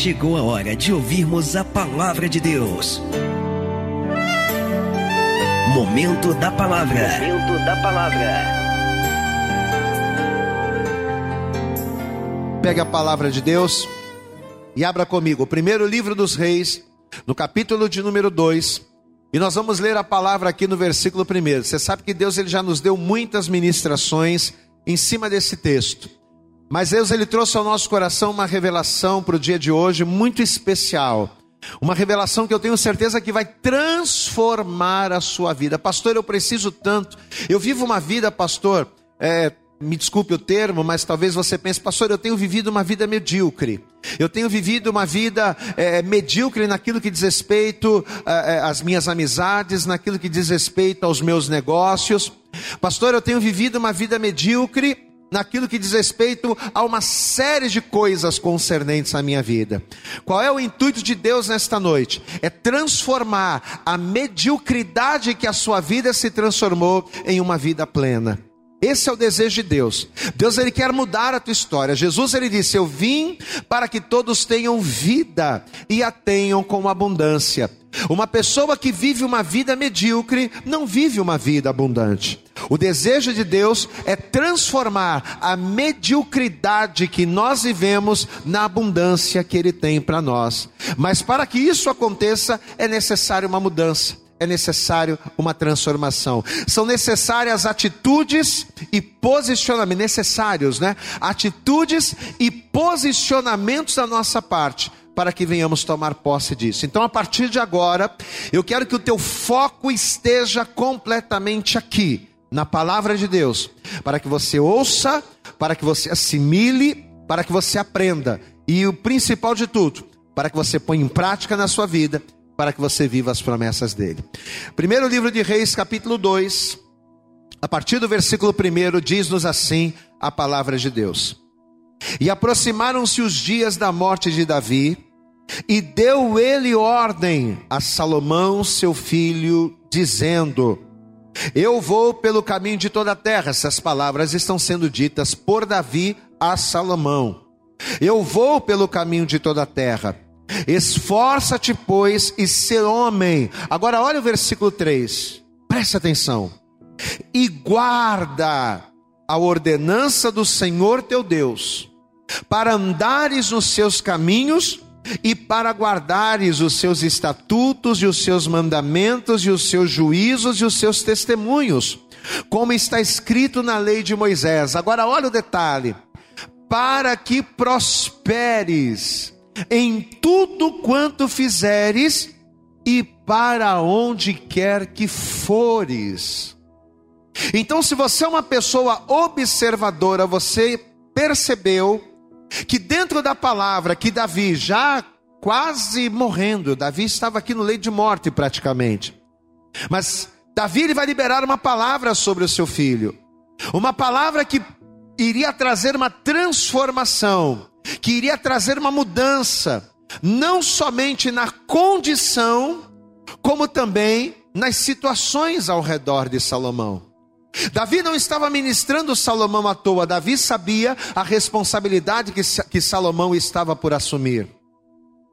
chegou a hora de ouvirmos a palavra de Deus. Momento da palavra. Momento da palavra. Pegue a palavra de Deus e abra comigo o primeiro livro dos reis, no capítulo de número 2. E nós vamos ler a palavra aqui no versículo 1. Você sabe que Deus ele já nos deu muitas ministrações em cima desse texto. Mas Deus ele trouxe ao nosso coração uma revelação para o dia de hoje muito especial. Uma revelação que eu tenho certeza que vai transformar a sua vida. Pastor, eu preciso tanto. Eu vivo uma vida, pastor, é, me desculpe o termo, mas talvez você pense, pastor, eu tenho vivido uma vida medíocre. Eu tenho vivido uma vida é, medíocre naquilo que diz respeito é, é, às minhas amizades, naquilo que diz respeito aos meus negócios. Pastor, eu tenho vivido uma vida medíocre naquilo que diz respeito a uma série de coisas concernentes à minha vida. Qual é o intuito de Deus nesta noite? É transformar a mediocridade que a sua vida se transformou em uma vida plena. Esse é o desejo de Deus. Deus ele quer mudar a tua história. Jesus ele disse: "Eu vim para que todos tenham vida e a tenham com abundância". Uma pessoa que vive uma vida medíocre não vive uma vida abundante. O desejo de Deus é transformar a mediocridade que nós vivemos na abundância que Ele tem para nós. Mas para que isso aconteça, é necessário uma mudança é necessário uma transformação. São necessárias atitudes e posicionamentos, necessários, né? Atitudes e posicionamentos da nossa parte para que venhamos tomar posse disso. Então, a partir de agora, eu quero que o teu foco esteja completamente aqui, na palavra de Deus, para que você ouça, para que você assimile, para que você aprenda. E o principal de tudo, para que você ponha em prática na sua vida para que você viva as promessas dele. Primeiro livro de Reis, capítulo 2, a partir do versículo 1, diz-nos assim a palavra de Deus. E aproximaram-se os dias da morte de Davi, e deu ele ordem a Salomão, seu filho, dizendo: Eu vou pelo caminho de toda a terra. Essas palavras estão sendo ditas por Davi a Salomão. Eu vou pelo caminho de toda a terra Esforça-te, pois, e ser homem. Agora olha o versículo 3. Presta atenção. E guarda a ordenança do Senhor teu Deus, para andares nos seus caminhos e para guardares os seus estatutos e os seus mandamentos e os seus juízos e os seus testemunhos, como está escrito na lei de Moisés. Agora olha o detalhe: para que prosperes em tudo quanto fizeres e para onde quer que fores. Então, se você é uma pessoa observadora, você percebeu que dentro da palavra que Davi já quase morrendo, Davi estava aqui no leito de morte praticamente. Mas Davi ele vai liberar uma palavra sobre o seu filho. Uma palavra que iria trazer uma transformação que iria trazer uma mudança, não somente na condição, como também nas situações ao redor de Salomão. Davi não estava ministrando Salomão à toa, Davi sabia a responsabilidade que, que Salomão estava por assumir.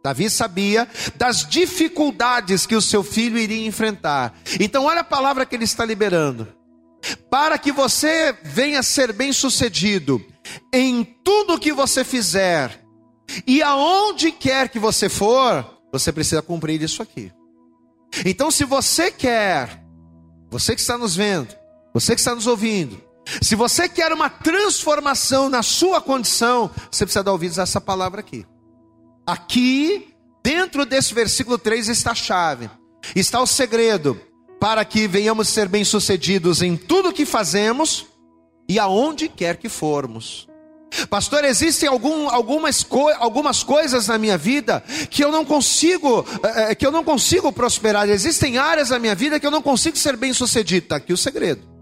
Davi sabia das dificuldades que o seu filho iria enfrentar. Então, olha a palavra que ele está liberando. Para que você venha ser bem sucedido, em tudo que você fizer e aonde quer que você for, você precisa cumprir isso aqui. Então, se você quer, você que está nos vendo, você que está nos ouvindo, se você quer uma transformação na sua condição, você precisa dar ouvidos a essa palavra aqui. Aqui, dentro desse versículo 3, está a chave, está o segredo para que venhamos ser bem-sucedidos em tudo que fazemos e aonde quer que formos. Pastor, existem algum, algumas, co algumas coisas na minha vida que eu não consigo, é, que eu não consigo prosperar. Existem áreas da minha vida que eu não consigo ser bem sucedido. Está aqui o segredo.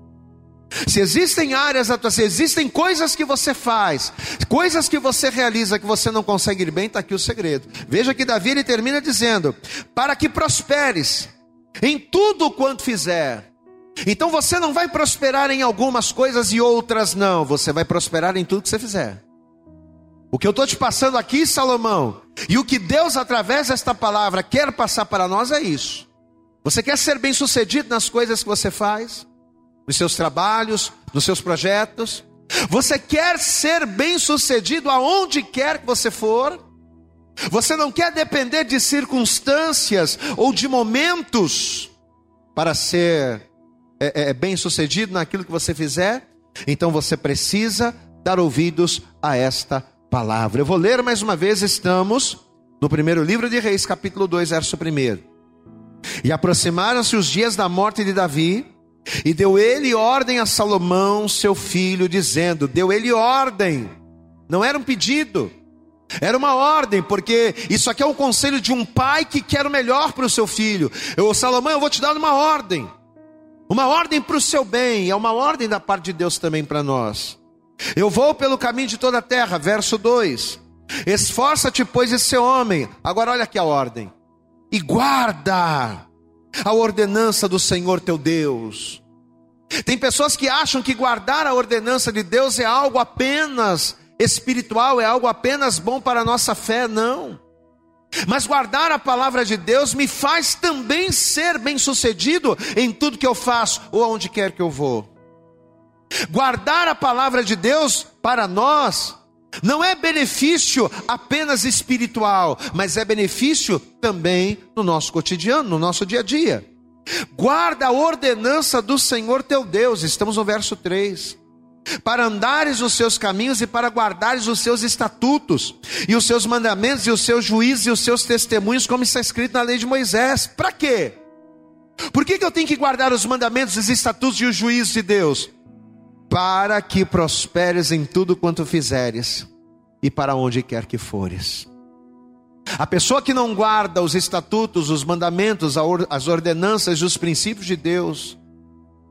Se existem áreas da tua, se existem coisas que você faz, coisas que você realiza que você não consegue ir bem, está aqui o segredo. Veja que Davi ele termina dizendo: para que prosperes em tudo quanto fizer. Então você não vai prosperar em algumas coisas e outras não, você vai prosperar em tudo que você fizer. O que eu estou te passando aqui, Salomão, E o que Deus, através desta palavra, quer passar para nós é isso. Você quer ser bem sucedido nas coisas que você faz, nos seus trabalhos, nos seus projetos? Você quer ser bem sucedido aonde quer que você for? Você não quer depender de circunstâncias ou de momentos para ser é, é, bem sucedido naquilo que você fizer? Então você precisa dar ouvidos a esta palavra. Eu vou ler mais uma vez, estamos no primeiro livro de Reis, capítulo 2, verso 1. E aproximaram-se os dias da morte de Davi, e deu ele ordem a Salomão, seu filho, dizendo: Deu ele ordem, não era um pedido, era uma ordem, porque isso aqui é o um conselho de um pai que quer o melhor para o seu filho. Eu, Salomão, eu vou te dar uma ordem, uma ordem para o seu bem, é uma ordem da parte de Deus também para nós. Eu vou pelo caminho de toda a terra, verso 2. Esforça-te, pois, esse homem. Agora olha aqui a ordem. E guarda a ordenança do Senhor teu Deus. Tem pessoas que acham que guardar a ordenança de Deus é algo apenas espiritual, é algo apenas bom para a nossa fé, não. Mas guardar a palavra de Deus me faz também ser bem-sucedido em tudo que eu faço ou aonde quer que eu vou. Guardar a palavra de Deus para nós não é benefício apenas espiritual, mas é benefício também no nosso cotidiano, no nosso dia a dia. Guarda a ordenança do Senhor teu Deus, estamos no verso 3. Para andares os seus caminhos e para guardares os seus estatutos, e os seus mandamentos, e os seus juízes, e os seus testemunhos, como está escrito na lei de Moisés. Para quê? Por que, que eu tenho que guardar os mandamentos, os estatutos e os juízes de Deus? para que prosperes em tudo quanto fizeres e para onde quer que fores. A pessoa que não guarda os estatutos, os mandamentos, as ordenanças e os princípios de Deus,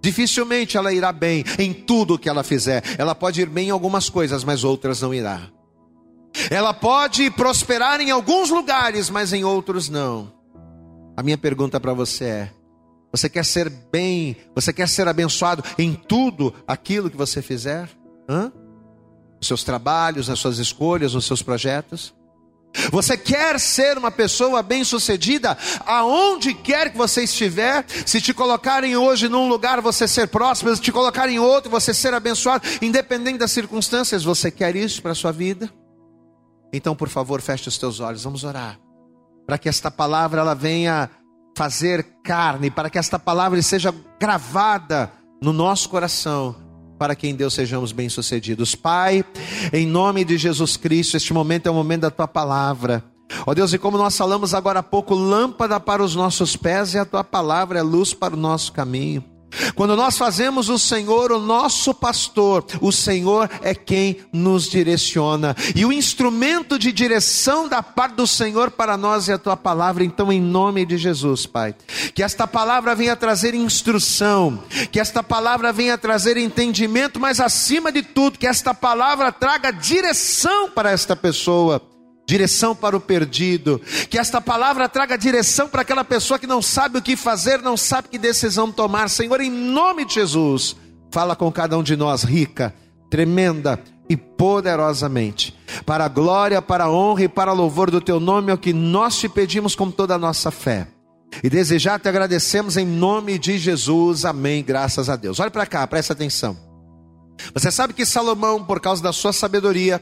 dificilmente ela irá bem em tudo que ela fizer. Ela pode ir bem em algumas coisas, mas outras não irá. Ela pode prosperar em alguns lugares, mas em outros não. A minha pergunta para você é: você quer ser bem, você quer ser abençoado em tudo aquilo que você fizer? Hã? Seus trabalhos, nas suas escolhas, nos seus projetos? Você quer ser uma pessoa bem-sucedida aonde quer que você estiver? Se te colocarem hoje num lugar, você ser próspero, se te colocarem em outro, você ser abençoado, independente das circunstâncias, você quer isso para a sua vida? Então, por favor, feche os teus olhos, vamos orar. Para que esta palavra ela venha fazer carne, para que esta palavra seja gravada no nosso coração, para que em Deus sejamos bem-sucedidos. Pai, em nome de Jesus Cristo, este momento é o momento da tua palavra. Ó oh Deus, e como nós falamos agora há pouco, lâmpada para os nossos pés e a tua palavra é luz para o nosso caminho. Quando nós fazemos o Senhor o nosso pastor, o Senhor é quem nos direciona. E o instrumento de direção da parte do Senhor para nós é a tua palavra. Então, em nome de Jesus, Pai, que esta palavra venha trazer instrução, que esta palavra venha trazer entendimento, mas acima de tudo, que esta palavra traga direção para esta pessoa direção para o perdido, que esta palavra traga direção para aquela pessoa que não sabe o que fazer, não sabe que decisão tomar. Senhor, em nome de Jesus, fala com cada um de nós, rica, tremenda e poderosamente, para a glória, para a honra e para o louvor do teu nome, é o que nós te pedimos com toda a nossa fé. E desejar te agradecemos em nome de Jesus. Amém. Graças a Deus. Olha para cá, presta atenção. Você sabe que Salomão, por causa da sua sabedoria,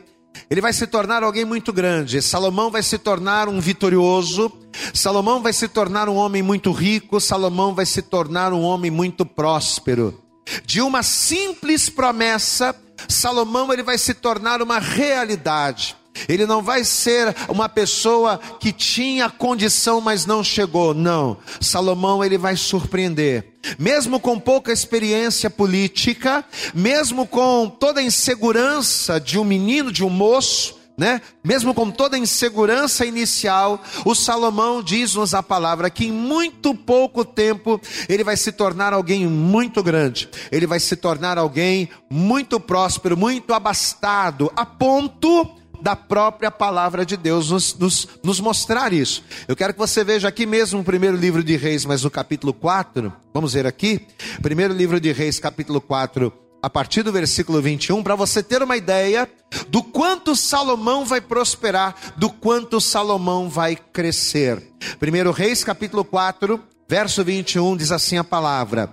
ele vai se tornar alguém muito grande. Salomão vai se tornar um vitorioso. Salomão vai se tornar um homem muito rico. Salomão vai se tornar um homem muito próspero. De uma simples promessa, Salomão ele vai se tornar uma realidade. Ele não vai ser uma pessoa que tinha condição, mas não chegou. Não. Salomão ele vai surpreender. Mesmo com pouca experiência política, mesmo com toda a insegurança de um menino, de um moço, né? Mesmo com toda a insegurança inicial, o Salomão diz-nos a palavra que em muito pouco tempo ele vai se tornar alguém muito grande. Ele vai se tornar alguém muito próspero, muito abastado, a ponto da própria palavra de Deus nos, nos, nos mostrar isso. Eu quero que você veja aqui mesmo o primeiro livro de Reis, mas no capítulo 4, vamos ver aqui, primeiro livro de Reis, capítulo 4 a partir do versículo 21, para você ter uma ideia do quanto Salomão vai prosperar, do quanto Salomão vai crescer. 1 Reis, capítulo 4, verso 21, diz assim a palavra: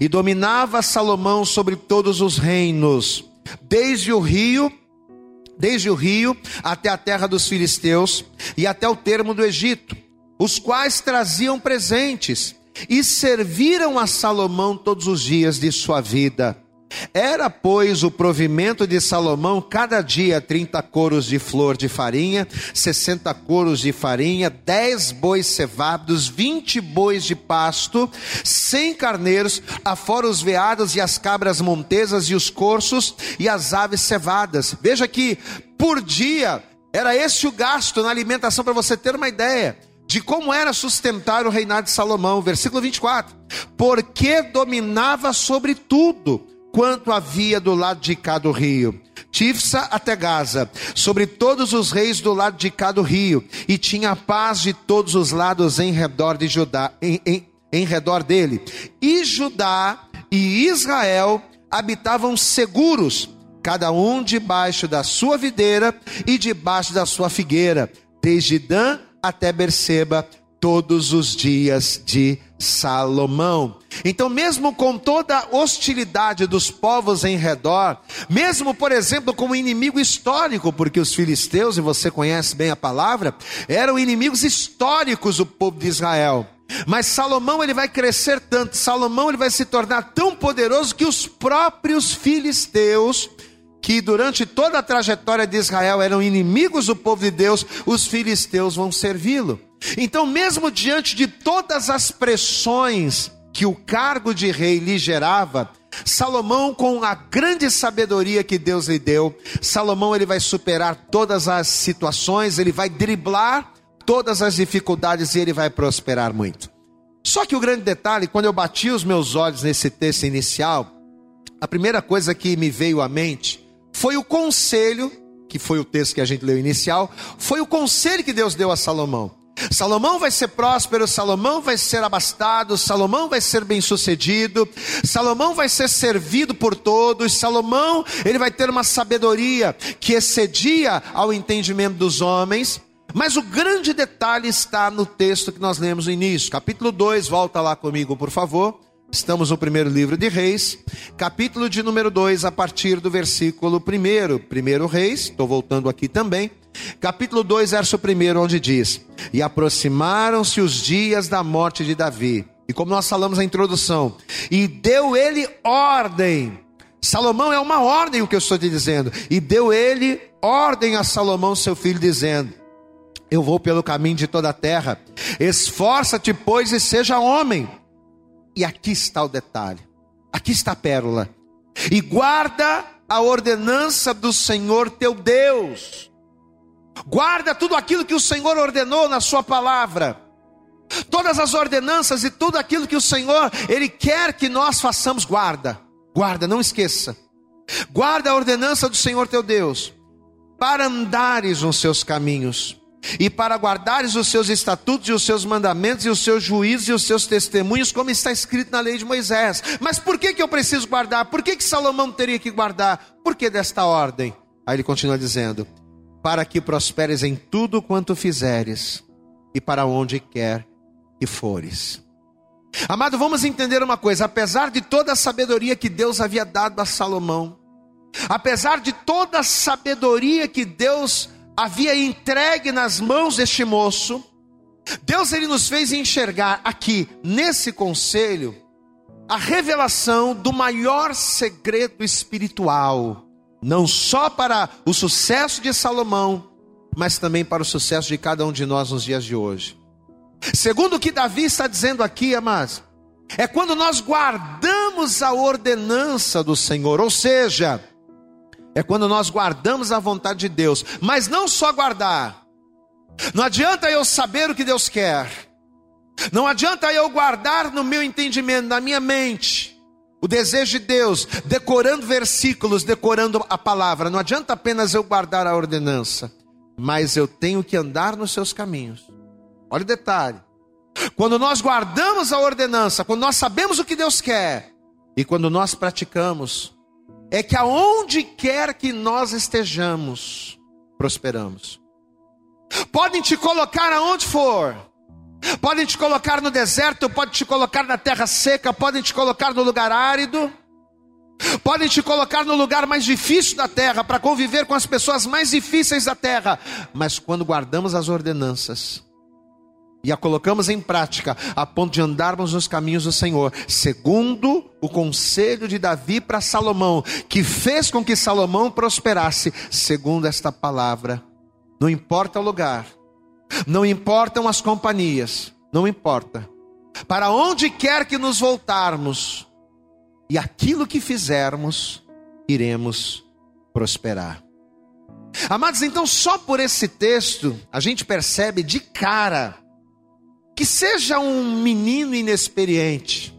E dominava Salomão sobre todos os reinos, desde o rio desde o rio até a terra dos filisteus e até o termo do Egito, os quais traziam presentes e serviram a Salomão todos os dias de sua vida. Era, pois, o provimento de Salomão cada dia trinta coros de flor de farinha, sessenta coros de farinha, dez bois cevados, vinte bois de pasto, cem carneiros, afora os veados e as cabras montesas e os corços e as aves cevadas. Veja que por dia era esse o gasto na alimentação para você ter uma ideia de como era sustentar o reinado de Salomão. Versículo 24: Porque dominava sobre tudo quanto havia do lado de cá do rio. Tifsa até Gaza, sobre todos os reis do lado de cá do rio, e tinha paz de todos os lados em redor de Judá, em, em, em redor dele. E Judá e Israel habitavam seguros, cada um debaixo da sua videira e debaixo da sua figueira, desde Dan até Berseba, todos os dias de Salomão. Então, mesmo com toda a hostilidade dos povos em redor, mesmo, por exemplo, como inimigo histórico, porque os filisteus, e você conhece bem a palavra, eram inimigos históricos do povo de Israel. Mas Salomão ele vai crescer tanto, Salomão ele vai se tornar tão poderoso que os próprios filisteus que durante toda a trajetória de Israel eram inimigos do povo de Deus, os filisteus vão servi-lo. Então, mesmo diante de todas as pressões que o cargo de rei lhe gerava, Salomão, com a grande sabedoria que Deus lhe deu, Salomão ele vai superar todas as situações, ele vai driblar todas as dificuldades e ele vai prosperar muito. Só que o grande detalhe, quando eu bati os meus olhos nesse texto inicial, a primeira coisa que me veio à mente foi o conselho, que foi o texto que a gente leu inicial, foi o conselho que Deus deu a Salomão. Salomão vai ser próspero, Salomão vai ser abastado, Salomão vai ser bem-sucedido, Salomão vai ser servido por todos, Salomão, ele vai ter uma sabedoria que excedia ao entendimento dos homens. Mas o grande detalhe está no texto que nós lemos no início, capítulo 2, volta lá comigo, por favor. Estamos no primeiro livro de Reis, capítulo de número 2, a partir do versículo 1. Primeiro Reis, estou voltando aqui também. Capítulo 2, verso 1, onde diz: E aproximaram-se os dias da morte de Davi. E como nós falamos na introdução, e deu ele ordem. Salomão é uma ordem, o que eu estou te dizendo. E deu ele ordem a Salomão, seu filho, dizendo: Eu vou pelo caminho de toda a terra. Esforça-te, pois, e seja homem e aqui está o detalhe, aqui está a pérola. E guarda a ordenança do Senhor teu Deus. Guarda tudo aquilo que o Senhor ordenou na sua palavra. Todas as ordenanças e tudo aquilo que o Senhor ele quer que nós façamos, guarda. Guarda, não esqueça. Guarda a ordenança do Senhor teu Deus, para andares nos seus caminhos e para guardares os seus estatutos e os seus mandamentos e os seus juízos e os seus testemunhos, como está escrito na lei de Moisés. Mas por que, que eu preciso guardar? Por que, que Salomão teria que guardar? Por que desta ordem? Aí ele continua dizendo: Para que prosperes em tudo quanto fizeres e para onde quer que fores. Amado, vamos entender uma coisa: apesar de toda a sabedoria que Deus havia dado a Salomão, apesar de toda a sabedoria que Deus havia entregue nas mãos deste moço, Deus ele nos fez enxergar aqui nesse conselho a revelação do maior segredo espiritual, não só para o sucesso de Salomão, mas também para o sucesso de cada um de nós nos dias de hoje. Segundo o que Davi está dizendo aqui, amados, é quando nós guardamos a ordenança do Senhor, ou seja, é quando nós guardamos a vontade de Deus, mas não só guardar. Não adianta eu saber o que Deus quer. Não adianta eu guardar no meu entendimento, na minha mente, o desejo de Deus, decorando versículos, decorando a palavra. Não adianta apenas eu guardar a ordenança, mas eu tenho que andar nos seus caminhos. Olha o detalhe. Quando nós guardamos a ordenança, quando nós sabemos o que Deus quer, e quando nós praticamos, é que aonde quer que nós estejamos, prosperamos. Podem te colocar aonde for. Podem te colocar no deserto, podem te colocar na terra seca, podem te colocar no lugar árido. Podem te colocar no lugar mais difícil da terra, para conviver com as pessoas mais difíceis da terra. Mas quando guardamos as ordenanças e a colocamos em prática, a ponto de andarmos nos caminhos do Senhor, segundo o conselho de Davi para Salomão, que fez com que Salomão prosperasse, segundo esta palavra, não importa o lugar, não importam as companhias, não importa. Para onde quer que nos voltarmos, e aquilo que fizermos, iremos prosperar. Amados, então só por esse texto a gente percebe de cara que seja um menino inexperiente,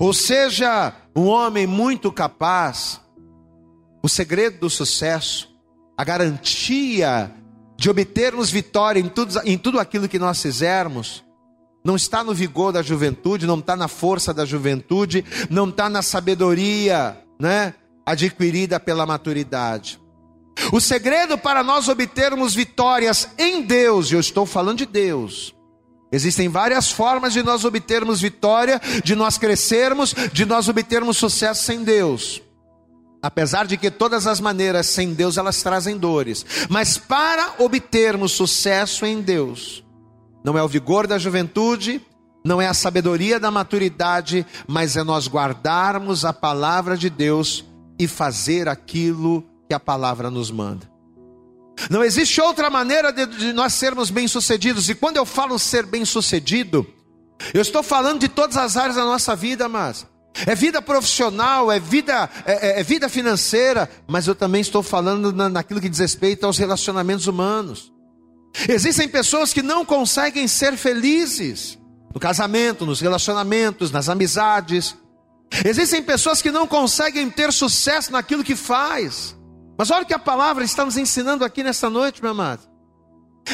ou seja um homem muito capaz, o segredo do sucesso, a garantia de obtermos vitória em tudo, em tudo aquilo que nós fizermos, não está no vigor da juventude, não está na força da juventude, não está na sabedoria, né? Adquirida pela maturidade. O segredo para nós obtermos vitórias em Deus, e eu estou falando de Deus. Existem várias formas de nós obtermos vitória, de nós crescermos, de nós obtermos sucesso sem Deus. Apesar de que todas as maneiras sem Deus elas trazem dores, mas para obtermos sucesso em Deus, não é o vigor da juventude, não é a sabedoria da maturidade, mas é nós guardarmos a palavra de Deus e fazer aquilo que a palavra nos manda. Não existe outra maneira de, de nós sermos bem-sucedidos, e quando eu falo ser bem-sucedido, eu estou falando de todas as áreas da nossa vida, mas é vida profissional, é vida, é, é, é vida financeira, mas eu também estou falando na, naquilo que diz respeito aos relacionamentos humanos. Existem pessoas que não conseguem ser felizes no casamento, nos relacionamentos, nas amizades. Existem pessoas que não conseguem ter sucesso naquilo que faz. Mas olha o que a palavra está nos ensinando aqui nesta noite, meu amado.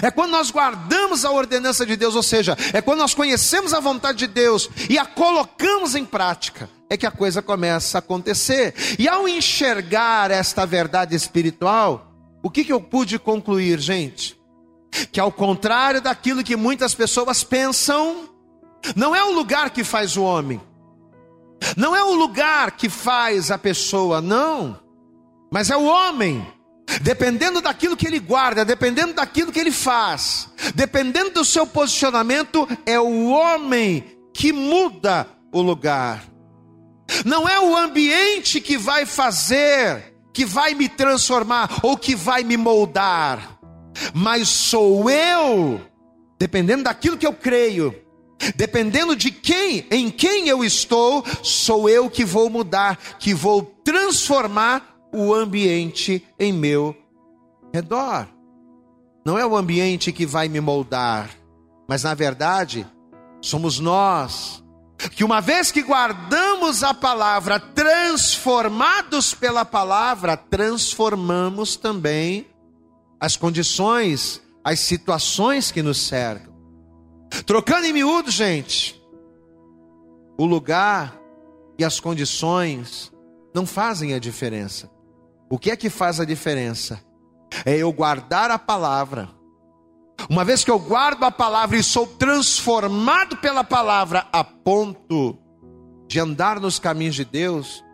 É quando nós guardamos a ordenança de Deus, ou seja, é quando nós conhecemos a vontade de Deus e a colocamos em prática, é que a coisa começa a acontecer. E ao enxergar esta verdade espiritual, o que, que eu pude concluir, gente? que ao contrário daquilo que muitas pessoas pensam, não é o lugar que faz o homem, não é o lugar que faz a pessoa, não, mas é o homem. Dependendo daquilo que ele guarda, dependendo daquilo que ele faz, dependendo do seu posicionamento, é o homem que muda o lugar. Não é o ambiente que vai fazer, que vai me transformar ou que vai me moldar mas sou eu, dependendo daquilo que eu creio, dependendo de quem, em quem eu estou, sou eu que vou mudar, que vou transformar o ambiente em meu redor. Não é o ambiente que vai me moldar, mas na verdade, somos nós que uma vez que guardamos a palavra, transformados pela palavra, transformamos também as condições, as situações que nos cercam. Trocando em miúdo, gente, o lugar e as condições não fazem a diferença. O que é que faz a diferença? É eu guardar a palavra. Uma vez que eu guardo a palavra e sou transformado pela palavra a ponto de andar nos caminhos de Deus,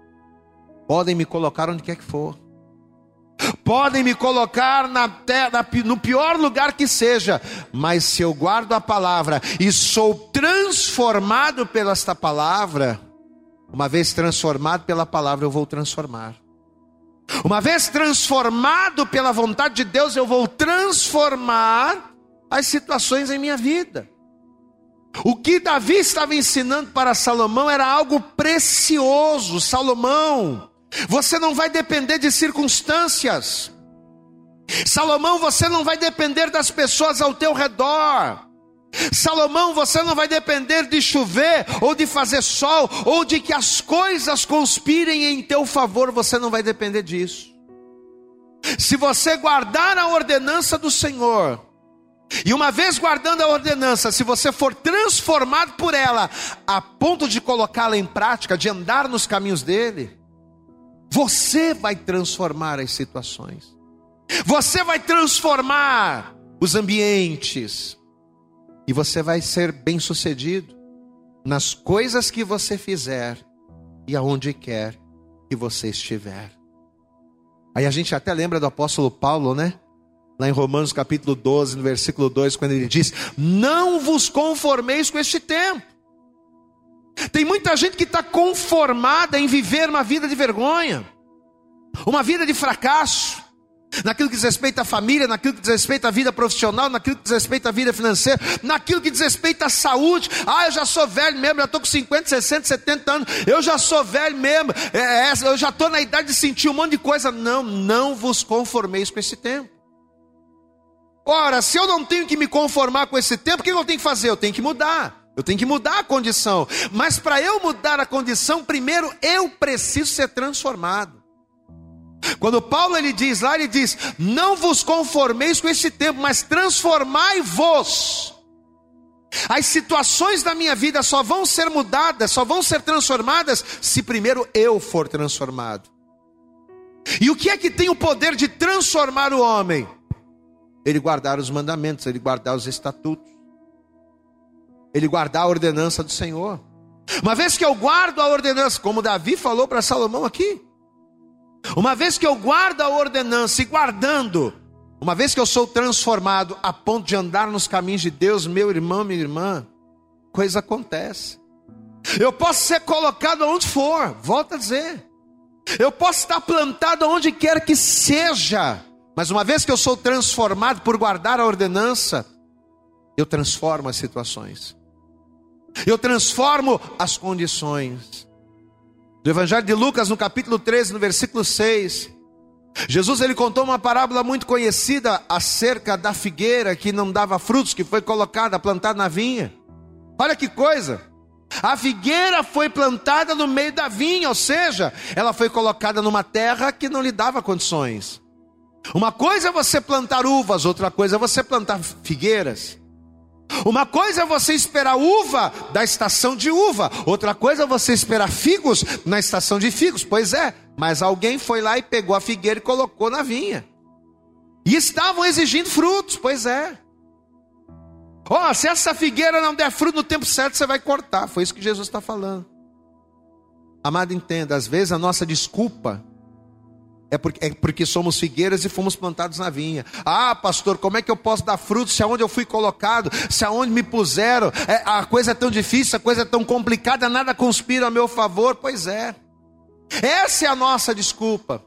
podem me colocar onde quer que for podem me colocar na terra, no pior lugar que seja, mas se eu guardo a palavra e sou transformado pela esta palavra, uma vez transformado pela palavra, eu vou transformar. Uma vez transformado pela vontade de Deus, eu vou transformar as situações em minha vida. O que Davi estava ensinando para Salomão era algo precioso. Salomão, você não vai depender de circunstâncias. Salomão, você não vai depender das pessoas ao teu redor. Salomão, você não vai depender de chover, ou de fazer sol, ou de que as coisas conspirem em teu favor, você não vai depender disso. Se você guardar a ordenança do Senhor, e uma vez guardando a ordenança, se você for transformado por ela, a ponto de colocá-la em prática, de andar nos caminhos dele, Você vai transformar as situações. Você vai transformar os ambientes. E você vai ser bem-sucedido nas coisas que você fizer e aonde quer que você estiver. Aí a gente até lembra do apóstolo Paulo, né? Lá em Romanos capítulo 12, no versículo 2, quando ele diz: Não vos conformeis com este tempo. Tem muita gente que está conformada em viver uma vida de vergonha, uma vida de fracasso, naquilo que diz respeito à família, naquilo que diz respeito à vida profissional, naquilo que diz respeito à vida financeira, naquilo que diz respeito à saúde. Ah, eu já sou velho mesmo, já estou com 50, 60, 70 anos, eu já sou velho mesmo, é, é, eu já estou na idade de sentir um monte de coisa. Não, não vos conformeis com esse tempo. Ora, se eu não tenho que me conformar com esse tempo, o que eu tenho que fazer? Eu tenho que mudar. Eu tenho que mudar a condição. Mas para eu mudar a condição, primeiro eu preciso ser transformado. Quando Paulo ele diz lá, ele diz: Não vos conformeis com este tempo, mas transformai-vos. As situações da minha vida só vão ser mudadas, só vão ser transformadas, se primeiro eu for transformado. E o que é que tem o poder de transformar o homem? Ele guardar os mandamentos, ele guardar os estatutos, ele guardar a ordenança do Senhor. Uma vez que eu guardo a ordenança, como Davi falou para Salomão aqui, uma vez que eu guardo a ordenança e guardando, uma vez que eu sou transformado a ponto de andar nos caminhos de Deus, meu irmão, minha irmã, coisa acontece. Eu posso ser colocado onde for, volta a dizer. Eu posso estar plantado onde quer que seja, mas uma vez que eu sou transformado por guardar a ordenança, eu transformo as situações. Eu transformo as condições. Do Evangelho de Lucas, no capítulo 13, no versículo 6, Jesus ele contou uma parábola muito conhecida acerca da figueira que não dava frutos, que foi colocada, plantada na vinha. Olha que coisa! A figueira foi plantada no meio da vinha, ou seja, ela foi colocada numa terra que não lhe dava condições. Uma coisa é você plantar uvas, outra coisa é você plantar figueiras. Uma coisa é você esperar uva da estação de uva, outra coisa é você esperar figos na estação de figos. Pois é, mas alguém foi lá e pegou a figueira e colocou na vinha. E estavam exigindo frutos, pois é. Ó, oh, se essa figueira não der fruto no tempo certo, você vai cortar. Foi isso que Jesus está falando. Amado, entenda, às vezes a nossa desculpa é porque, é porque somos figueiras e fomos plantados na vinha. Ah, pastor, como é que eu posso dar frutos se aonde eu fui colocado, se aonde me puseram, é, a coisa é tão difícil, a coisa é tão complicada, nada conspira a meu favor? Pois é. Essa é a nossa desculpa.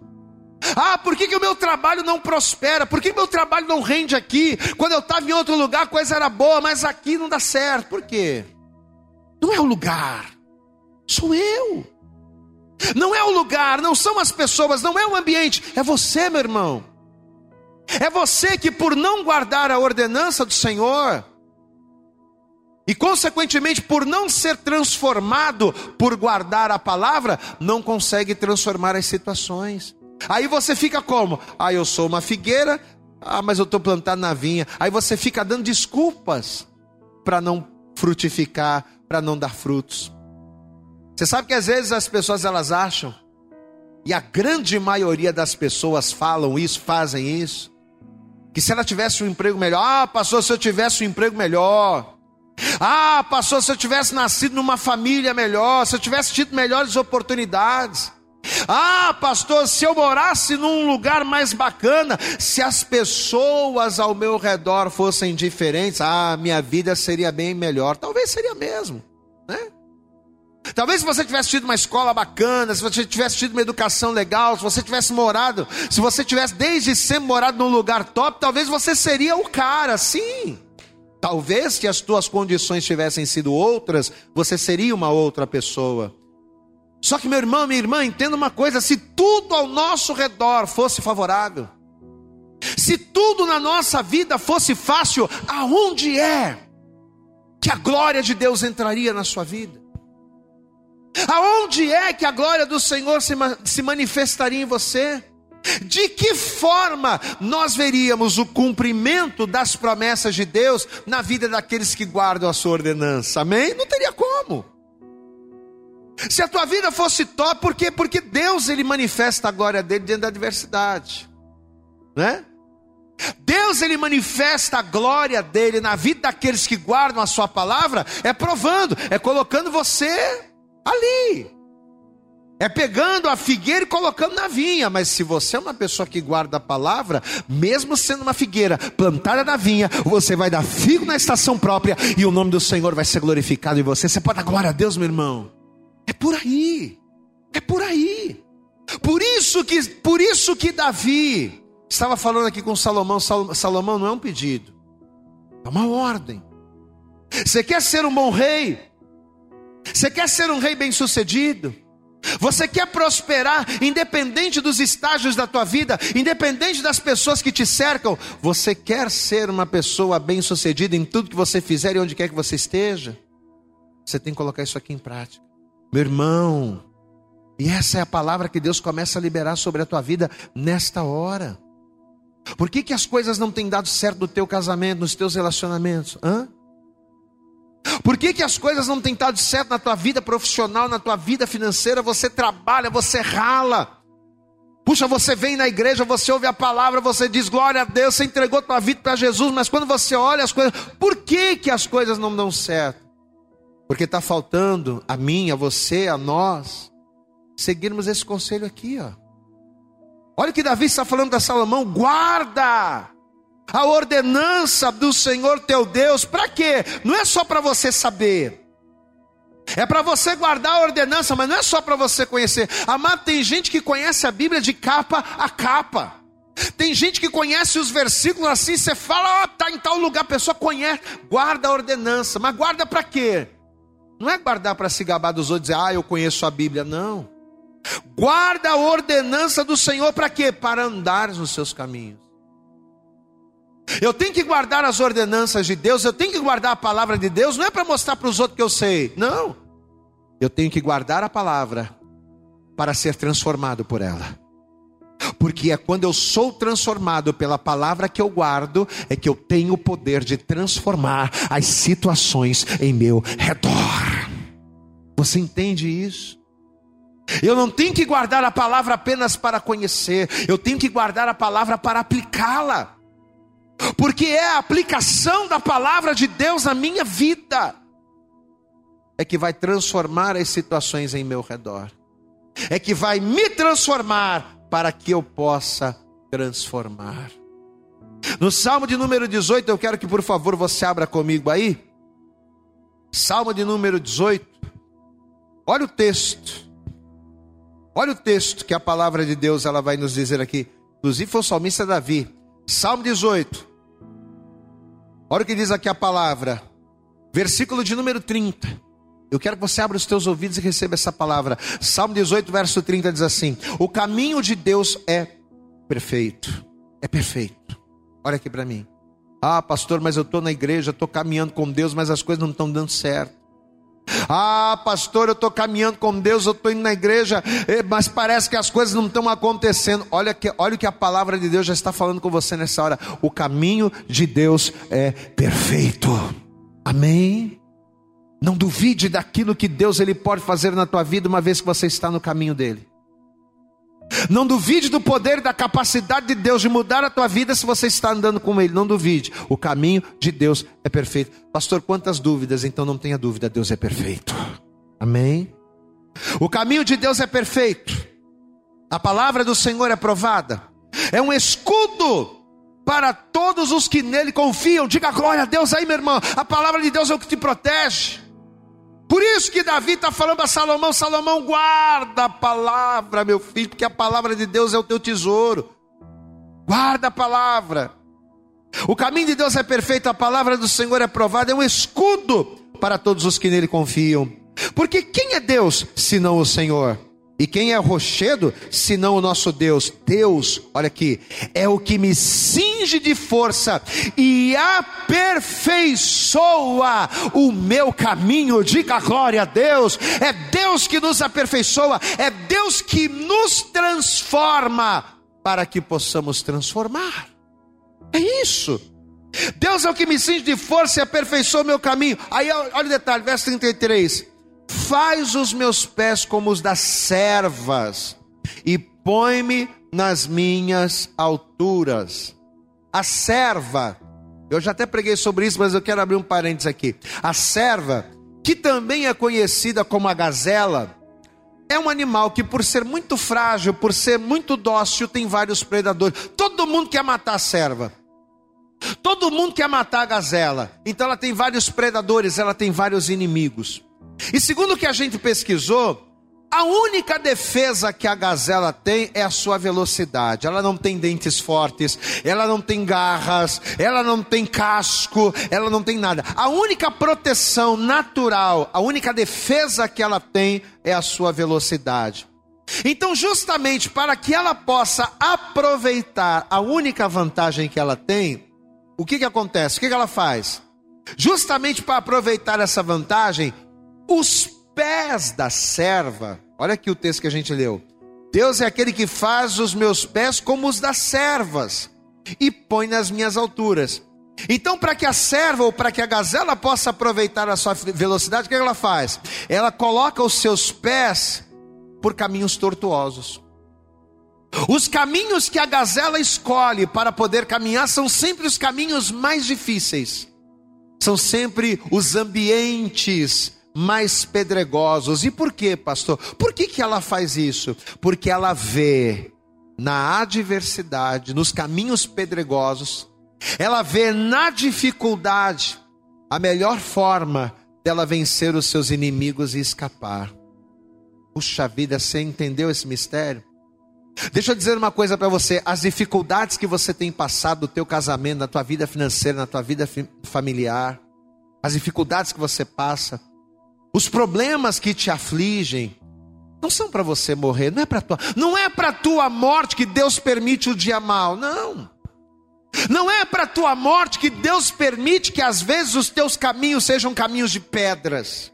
Ah, por que, que o meu trabalho não prospera? Por que o meu trabalho não rende aqui? Quando eu estava em outro lugar, a coisa era boa, mas aqui não dá certo. Por quê? Não é o lugar, sou eu. Não é o lugar, não são as pessoas, não é o ambiente, é você, meu irmão. É você que, por não guardar a ordenança do Senhor, e consequentemente por não ser transformado por guardar a palavra, não consegue transformar as situações. Aí você fica como? Ah, eu sou uma figueira, ah, mas eu estou plantado na vinha. Aí você fica dando desculpas para não frutificar, para não dar frutos. Você sabe que às vezes as pessoas elas acham, e a grande maioria das pessoas falam isso, fazem isso, que se ela tivesse um emprego melhor, ah, pastor, se eu tivesse um emprego melhor, ah, pastor, se eu tivesse nascido numa família melhor, se eu tivesse tido melhores oportunidades. Ah, pastor, se eu morasse num lugar mais bacana, se as pessoas ao meu redor fossem diferentes, ah, minha vida seria bem melhor. Talvez seria mesmo, né? Talvez se você tivesse tido uma escola bacana, se você tivesse tido uma educação legal, se você tivesse morado, se você tivesse desde sempre morado num lugar top, talvez você seria o cara, sim. Talvez se as tuas condições tivessem sido outras, você seria uma outra pessoa. Só que meu irmão, minha irmã, entenda uma coisa: se tudo ao nosso redor fosse favorável, se tudo na nossa vida fosse fácil, aonde é que a glória de Deus entraria na sua vida? Aonde é que a glória do Senhor se, se manifestaria em você? De que forma nós veríamos o cumprimento das promessas de Deus na vida daqueles que guardam a sua ordenança? Amém? Não teria como. Se a tua vida fosse top, por quê? Porque Deus ele manifesta a glória dele dentro da adversidade, né? Deus ele manifesta a glória dele na vida daqueles que guardam a sua palavra, é provando, é colocando você ali. É pegando a figueira e colocando na vinha, mas se você é uma pessoa que guarda a palavra, mesmo sendo uma figueira plantada na vinha, você vai dar figo na estação própria e o nome do Senhor vai ser glorificado em você. Você pode dar glória a Deus, meu irmão. É por aí. É por aí. Por isso que, por isso que Davi estava falando aqui com Salomão, Salomão não é um pedido, é uma ordem. Você quer ser um bom rei? Você quer ser um rei bem-sucedido? Você quer prosperar, independente dos estágios da tua vida, independente das pessoas que te cercam. Você quer ser uma pessoa bem-sucedida em tudo que você fizer e onde quer que você esteja. Você tem que colocar isso aqui em prática, meu irmão. E essa é a palavra que Deus começa a liberar sobre a tua vida nesta hora. Por que, que as coisas não têm dado certo no teu casamento, nos teus relacionamentos? Hã? Por que, que as coisas não têm dado certo na tua vida profissional, na tua vida financeira? Você trabalha, você rala. Puxa, você vem na igreja, você ouve a palavra, você diz glória a Deus, você entregou tua vida para Jesus, mas quando você olha as coisas, por que, que as coisas não dão certo? Porque está faltando a mim, a você, a nós, seguirmos esse conselho aqui, ó. Olha o que Davi está falando para Salomão: guarda a ordenança do Senhor teu Deus, para quê? Não é só para você saber. É para você guardar a ordenança, mas não é só para você conhecer. Amado, tem gente que conhece a Bíblia de capa a capa. Tem gente que conhece os versículos assim, você fala, ó, oh, tá em tal lugar, a pessoa conhece, guarda a ordenança, mas guarda para quê? Não é guardar para se gabar dos outros, dizer, ah, eu conheço a Bíblia, não. Guarda a ordenança do Senhor para quê? Para andar nos seus caminhos. Eu tenho que guardar as ordenanças de Deus, eu tenho que guardar a palavra de Deus, não é para mostrar para os outros que eu sei, não. Eu tenho que guardar a palavra para ser transformado por ela. Porque é quando eu sou transformado pela palavra que eu guardo, é que eu tenho o poder de transformar as situações em meu redor. Você entende isso? Eu não tenho que guardar a palavra apenas para conhecer, eu tenho que guardar a palavra para aplicá-la porque é a aplicação da palavra de Deus na minha vida, é que vai transformar as situações em meu redor, é que vai me transformar para que eu possa transformar. No Salmo de número 18, eu quero que por favor você abra comigo aí. Salmo de número 18. Olha o texto. Olha o texto que a palavra de Deus ela vai nos dizer aqui. Inclusive foi o salmista Davi. Salmo 18. Olha o que diz aqui a palavra, versículo de número 30. Eu quero que você abra os teus ouvidos e receba essa palavra. Salmo 18, verso 30 diz assim: O caminho de Deus é perfeito. É perfeito. Olha aqui para mim. Ah, pastor, mas eu estou na igreja, estou caminhando com Deus, mas as coisas não estão dando certo. Ah, pastor, eu estou caminhando com Deus, eu estou indo na igreja, eh, mas parece que as coisas não estão acontecendo. Olha, que, olha o que a palavra de Deus já está falando com você nessa hora. O caminho de Deus é perfeito. Amém? Não duvide daquilo que Deus ele pode fazer na tua vida uma vez que você está no caminho dele. Não duvide do poder e da capacidade de Deus de mudar a tua vida se você está andando com Ele. Não duvide. O caminho de Deus é perfeito. Pastor, quantas dúvidas? Então não tenha dúvida, Deus é perfeito. Amém? O caminho de Deus é perfeito. A palavra do Senhor é provada. É um escudo para todos os que nele confiam. Diga glória a Deus aí, meu irmão. A palavra de Deus é o que te protege. Por isso que Davi está falando a Salomão: Salomão, guarda a palavra, meu filho, porque a palavra de Deus é o teu tesouro. Guarda a palavra. O caminho de Deus é perfeito, a palavra do Senhor é provada, é um escudo para todos os que nele confiam. Porque quem é Deus senão o Senhor? E quem é rochedo, senão o nosso Deus? Deus, olha aqui, é o que me cinge de força e aperfeiçoa o meu caminho. Diga glória a Deus. É Deus que nos aperfeiçoa, é Deus que nos transforma para que possamos transformar. É isso. Deus é o que me cinge de força e aperfeiçoa o meu caminho. Aí olha o detalhe, verso 33. Faz os meus pés como os das servas e põe-me nas minhas alturas. A serva, eu já até preguei sobre isso, mas eu quero abrir um parênteses aqui. A serva, que também é conhecida como a gazela, é um animal que, por ser muito frágil, por ser muito dócil, tem vários predadores. Todo mundo quer matar a serva. Todo mundo quer matar a gazela. Então ela tem vários predadores, ela tem vários inimigos. E segundo o que a gente pesquisou, a única defesa que a gazela tem é a sua velocidade. Ela não tem dentes fortes, ela não tem garras, ela não tem casco, ela não tem nada. A única proteção natural, a única defesa que ela tem é a sua velocidade. Então, justamente para que ela possa aproveitar a única vantagem que ela tem, o que, que acontece? O que, que ela faz? Justamente para aproveitar essa vantagem, os pés da serva, olha aqui o texto que a gente leu. Deus é aquele que faz os meus pés como os das servas e põe nas minhas alturas. Então, para que a serva ou para que a gazela possa aproveitar a sua velocidade, o que ela faz? Ela coloca os seus pés por caminhos tortuosos. Os caminhos que a gazela escolhe para poder caminhar são sempre os caminhos mais difíceis, são sempre os ambientes mais pedregosos. E por quê, pastor? Por que, que ela faz isso? Porque ela vê na adversidade, nos caminhos pedregosos, ela vê na dificuldade a melhor forma dela vencer os seus inimigos e escapar. Puxa vida, você entendeu esse mistério? Deixa eu dizer uma coisa para você: as dificuldades que você tem passado no teu casamento, na tua vida financeira, na tua vida familiar, as dificuldades que você passa, os problemas que te afligem não são para você morrer, não é para tua, não é para tua morte que Deus permite o dia mal, não. Não é para tua morte que Deus permite que às vezes os teus caminhos sejam caminhos de pedras.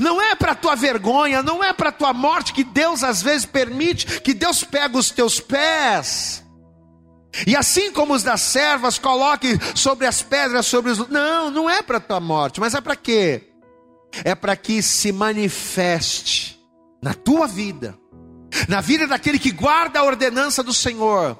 Não é para tua vergonha, não é para tua morte que Deus às vezes permite que Deus pega os teus pés. E assim como os das servas, coloque sobre as pedras, sobre os. Não, não é para tua morte, mas é para quê? É para que se manifeste na tua vida, na vida daquele que guarda a ordenança do Senhor,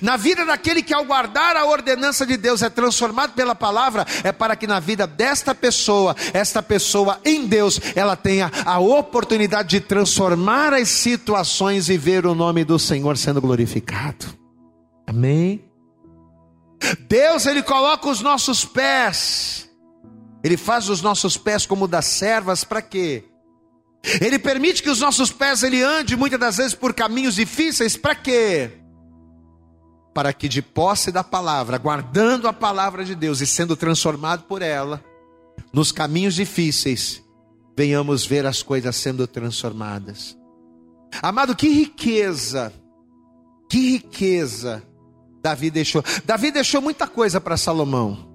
na vida daquele que, ao guardar a ordenança de Deus, é transformado pela palavra, é para que na vida desta pessoa, esta pessoa em Deus, ela tenha a oportunidade de transformar as situações e ver o nome do Senhor sendo glorificado. Amém? Deus, Ele coloca os nossos pés ele faz os nossos pés como das servas, para quê? Ele permite que os nossos pés ele ande muitas das vezes por caminhos difíceis, para quê? Para que de posse da palavra, guardando a palavra de Deus e sendo transformado por ela, nos caminhos difíceis, venhamos ver as coisas sendo transformadas. Amado, que riqueza, que riqueza Davi deixou. Davi deixou muita coisa para Salomão.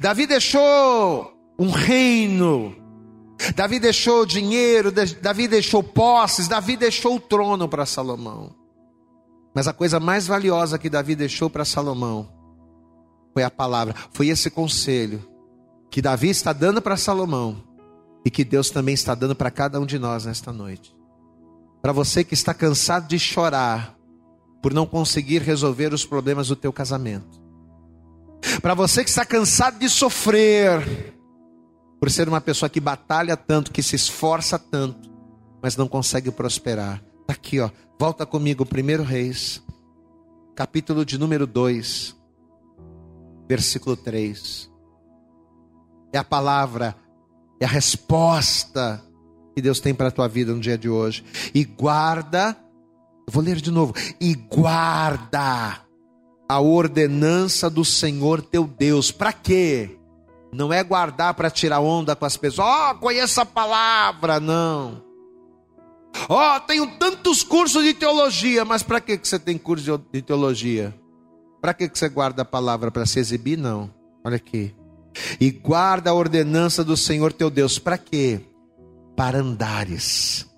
Davi deixou um reino, Davi deixou dinheiro, Davi deixou posses, Davi deixou o trono para Salomão. Mas a coisa mais valiosa que Davi deixou para Salomão foi a palavra, foi esse conselho que Davi está dando para Salomão e que Deus também está dando para cada um de nós nesta noite. Para você que está cansado de chorar por não conseguir resolver os problemas do teu casamento. Para você que está cansado de sofrer, por ser uma pessoa que batalha tanto, que se esforça tanto, mas não consegue prosperar. Está aqui, ó. Volta comigo, 1 Reis, capítulo de número 2, versículo 3. É a palavra, é a resposta que Deus tem para a tua vida no dia de hoje. E guarda, vou ler de novo. E guarda a ordenança do Senhor teu Deus. Para quê? Não é guardar para tirar onda com as pessoas. Ó, oh, conheço a palavra, não. Ó, oh, tenho tantos cursos de teologia, mas para que você tem curso de teologia? Para que você guarda a palavra para se exibir? Não. Olha aqui. E guarda a ordenança do Senhor teu Deus. Para quê? Para andares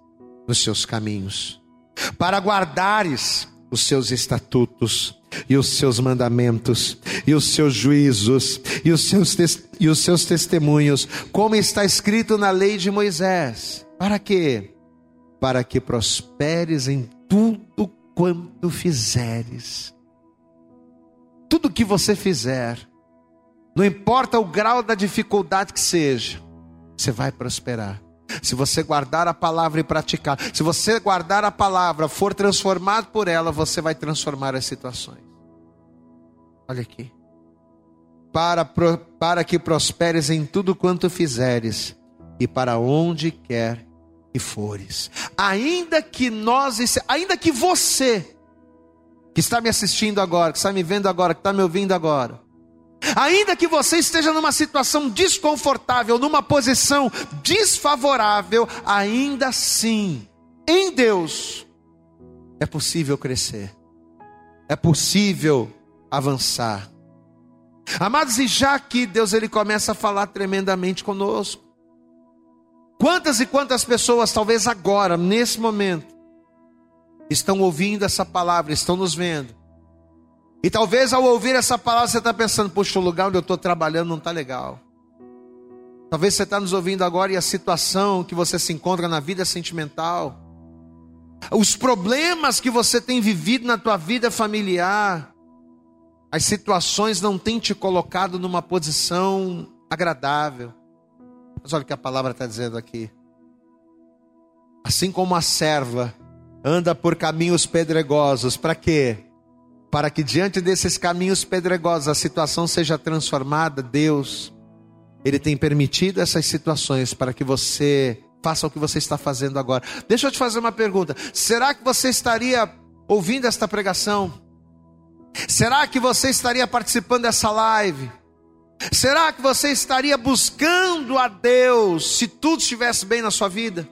nos seus caminhos, para guardares os seus estatutos e os seus mandamentos, e os seus juízos, e os seus, e os seus testemunhos, como está escrito na lei de Moisés. Para quê? Para que prosperes em tudo quanto fizeres. Tudo que você fizer, não importa o grau da dificuldade que seja, você vai prosperar. Se você guardar a palavra e praticar, se você guardar a palavra, for transformado por ela, você vai transformar as situações. Olha aqui. Para, para que prosperes em tudo quanto fizeres e para onde quer que fores. Ainda que nós, ainda que você, que está me assistindo agora, que está me vendo agora, que está me ouvindo agora, Ainda que você esteja numa situação desconfortável, numa posição desfavorável, ainda assim, em Deus, é possível crescer, é possível avançar. Amados, e já que Deus ele começa a falar tremendamente conosco, quantas e quantas pessoas, talvez agora, nesse momento, estão ouvindo essa palavra, estão nos vendo, e talvez ao ouvir essa palavra você está pensando, poxa, o lugar onde eu estou trabalhando não está legal. Talvez você está nos ouvindo agora e a situação que você se encontra na vida sentimental, os problemas que você tem vivido na tua vida familiar, as situações não têm te colocado numa posição agradável. Mas olha o que a palavra está dizendo aqui. Assim como a serva anda por caminhos pedregosos, para quê? Para que diante desses caminhos pedregosos a situação seja transformada, Deus, Ele tem permitido essas situações para que você faça o que você está fazendo agora. Deixa eu te fazer uma pergunta: será que você estaria ouvindo esta pregação? Será que você estaria participando dessa live? Será que você estaria buscando a Deus se tudo estivesse bem na sua vida?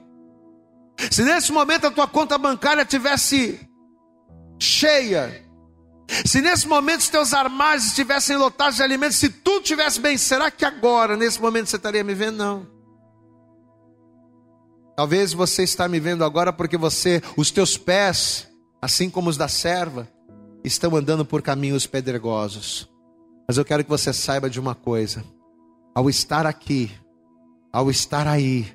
Se nesse momento a tua conta bancária tivesse cheia, se nesse momento os teus armários estivessem lotados de alimentos, se tudo estivesse bem, será que agora, nesse momento, você estaria me vendo? Não. Talvez você está me vendo agora porque você, os teus pés, assim como os da serva, estão andando por caminhos pedregosos. Mas eu quero que você saiba de uma coisa: ao estar aqui, ao estar aí,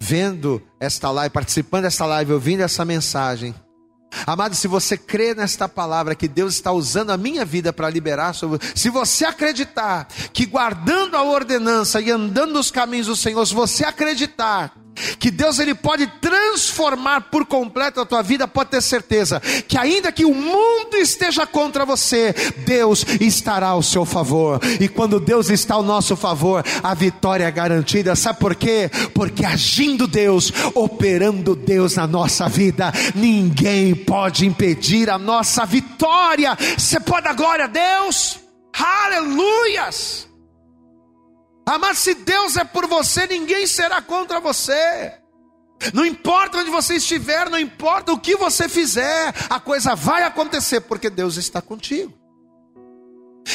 vendo esta live, participando desta live, ouvindo essa mensagem, Amado, se você crê nesta palavra que Deus está usando a minha vida para liberar sobre, se você acreditar que guardando a ordenança e andando nos caminhos do Senhor, se você acreditar que Deus ele pode transformar por completo a tua vida, pode ter certeza que ainda que o mundo esteja contra você, Deus estará ao seu favor. E quando Deus está ao nosso favor, a vitória é garantida. Sabe por quê? Porque agindo Deus, operando Deus na nossa vida, ninguém pode impedir a nossa vitória. Você pode dar glória a Deus? Aleluias! Ah, mas se Deus é por você, ninguém será contra você. Não importa onde você estiver, não importa o que você fizer, a coisa vai acontecer, porque Deus está contigo.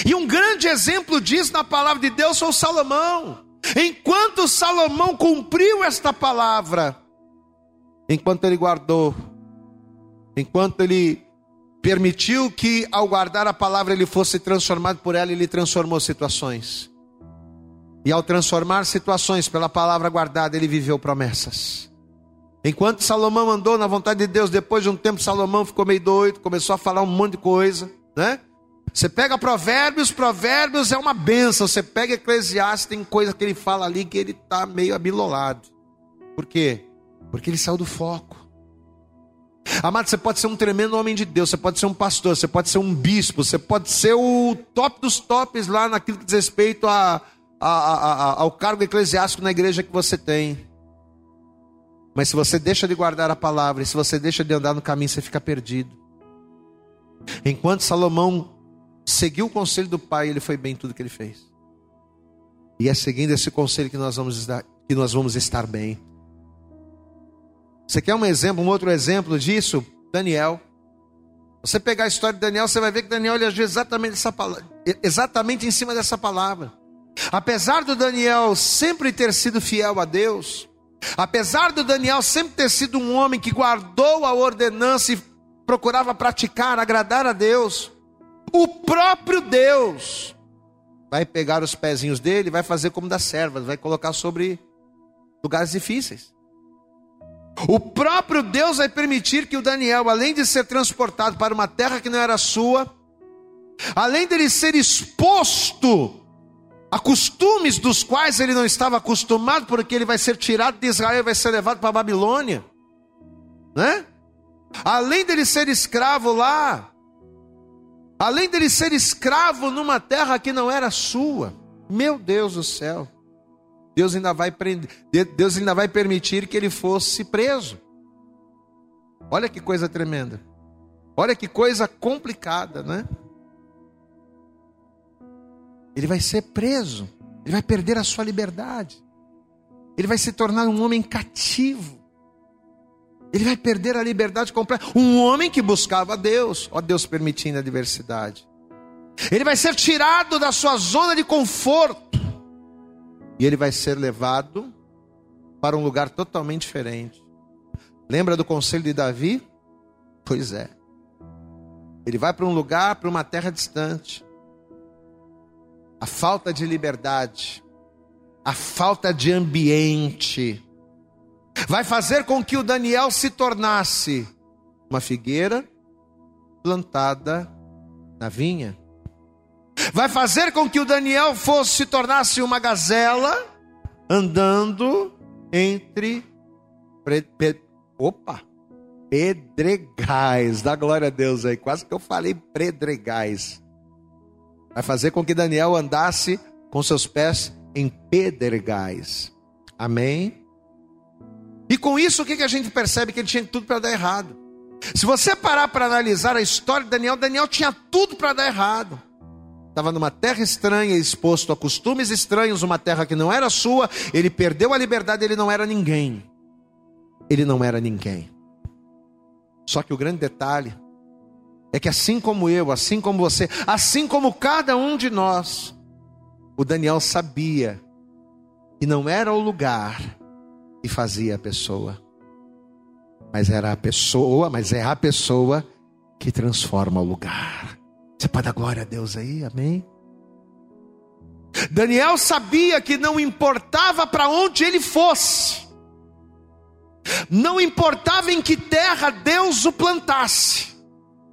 E um grande exemplo disso na palavra de Deus foi o Salomão. Enquanto Salomão cumpriu esta palavra, enquanto ele guardou, enquanto ele permitiu que ao guardar a palavra ele fosse transformado por ela, ele transformou situações. E ao transformar situações pela palavra guardada, ele viveu promessas. Enquanto Salomão andou na vontade de Deus, depois de um tempo Salomão ficou meio doido, começou a falar um monte de coisa, né? Você pega Provérbios, Provérbios é uma benção. Você pega Eclesiastes, tem coisa que ele fala ali que ele está meio abilolado. Por quê? Porque ele saiu do foco. Amado, você pode ser um tremendo homem de Deus, você pode ser um pastor, você pode ser um bispo, você pode ser o top dos tops lá naquilo que diz respeito a, a, a, ao cargo eclesiástico na igreja que você tem. Mas se você deixa de guardar a palavra, e se você deixa de andar no caminho, você fica perdido. Enquanto Salomão seguiu o conselho do pai, ele foi bem em tudo que ele fez. E é seguindo esse conselho que nós vamos estar, que nós vamos estar bem. Você quer um exemplo, um outro exemplo disso? Daniel. Você pegar a história de Daniel, você vai ver que Daniel ele agiu exatamente, essa, exatamente em cima dessa palavra. Apesar do Daniel sempre ter sido fiel a Deus, apesar do Daniel sempre ter sido um homem que guardou a ordenança e procurava praticar, agradar a Deus, O próprio Deus vai pegar os pezinhos dele, vai fazer como das servas, vai colocar sobre lugares difíceis. O próprio Deus vai permitir que o Daniel, além de ser transportado para uma terra que não era sua, além dele ser exposto a costumes dos quais ele não estava acostumado, porque ele vai ser tirado de Israel e vai ser levado para a Babilônia, né? Além dele ser escravo lá, além dele ser escravo numa terra que não era sua, meu Deus do céu. Deus ainda vai prender, Deus ainda vai permitir que ele fosse preso. Olha que coisa tremenda. Olha que coisa complicada, né? Ele vai ser preso, ele vai perder a sua liberdade. Ele vai se tornar um homem cativo. Ele vai perder a liberdade completa. Um homem que buscava Deus, ó Deus permitindo a diversidade. Ele vai ser tirado da sua zona de conforto e ele vai ser levado para um lugar totalmente diferente. Lembra do conselho de Davi? Pois é. Ele vai para um lugar, para uma terra distante. A falta de liberdade, a falta de ambiente, vai fazer com que o Daniel se tornasse uma figueira plantada na vinha vai fazer com que o Daniel fosse se tornasse uma gazela andando entre opa, pedregais. Dá glória a Deus aí, quase que eu falei pedregais. Vai fazer com que Daniel andasse com seus pés em pedregais. Amém? E com isso, o que, que a gente percebe? Que ele tinha tudo para dar errado. Se você parar para analisar a história de Daniel, Daniel tinha tudo para dar errado estava numa terra estranha, exposto a costumes estranhos, uma terra que não era sua, ele perdeu a liberdade, ele não era ninguém. Ele não era ninguém. Só que o grande detalhe é que assim como eu, assim como você, assim como cada um de nós, o Daniel sabia que não era o lugar que fazia a pessoa, mas era a pessoa, mas é a pessoa que transforma o lugar. Você pode dar glória a Deus aí, amém? Daniel sabia que não importava para onde ele fosse, não importava em que terra Deus o plantasse,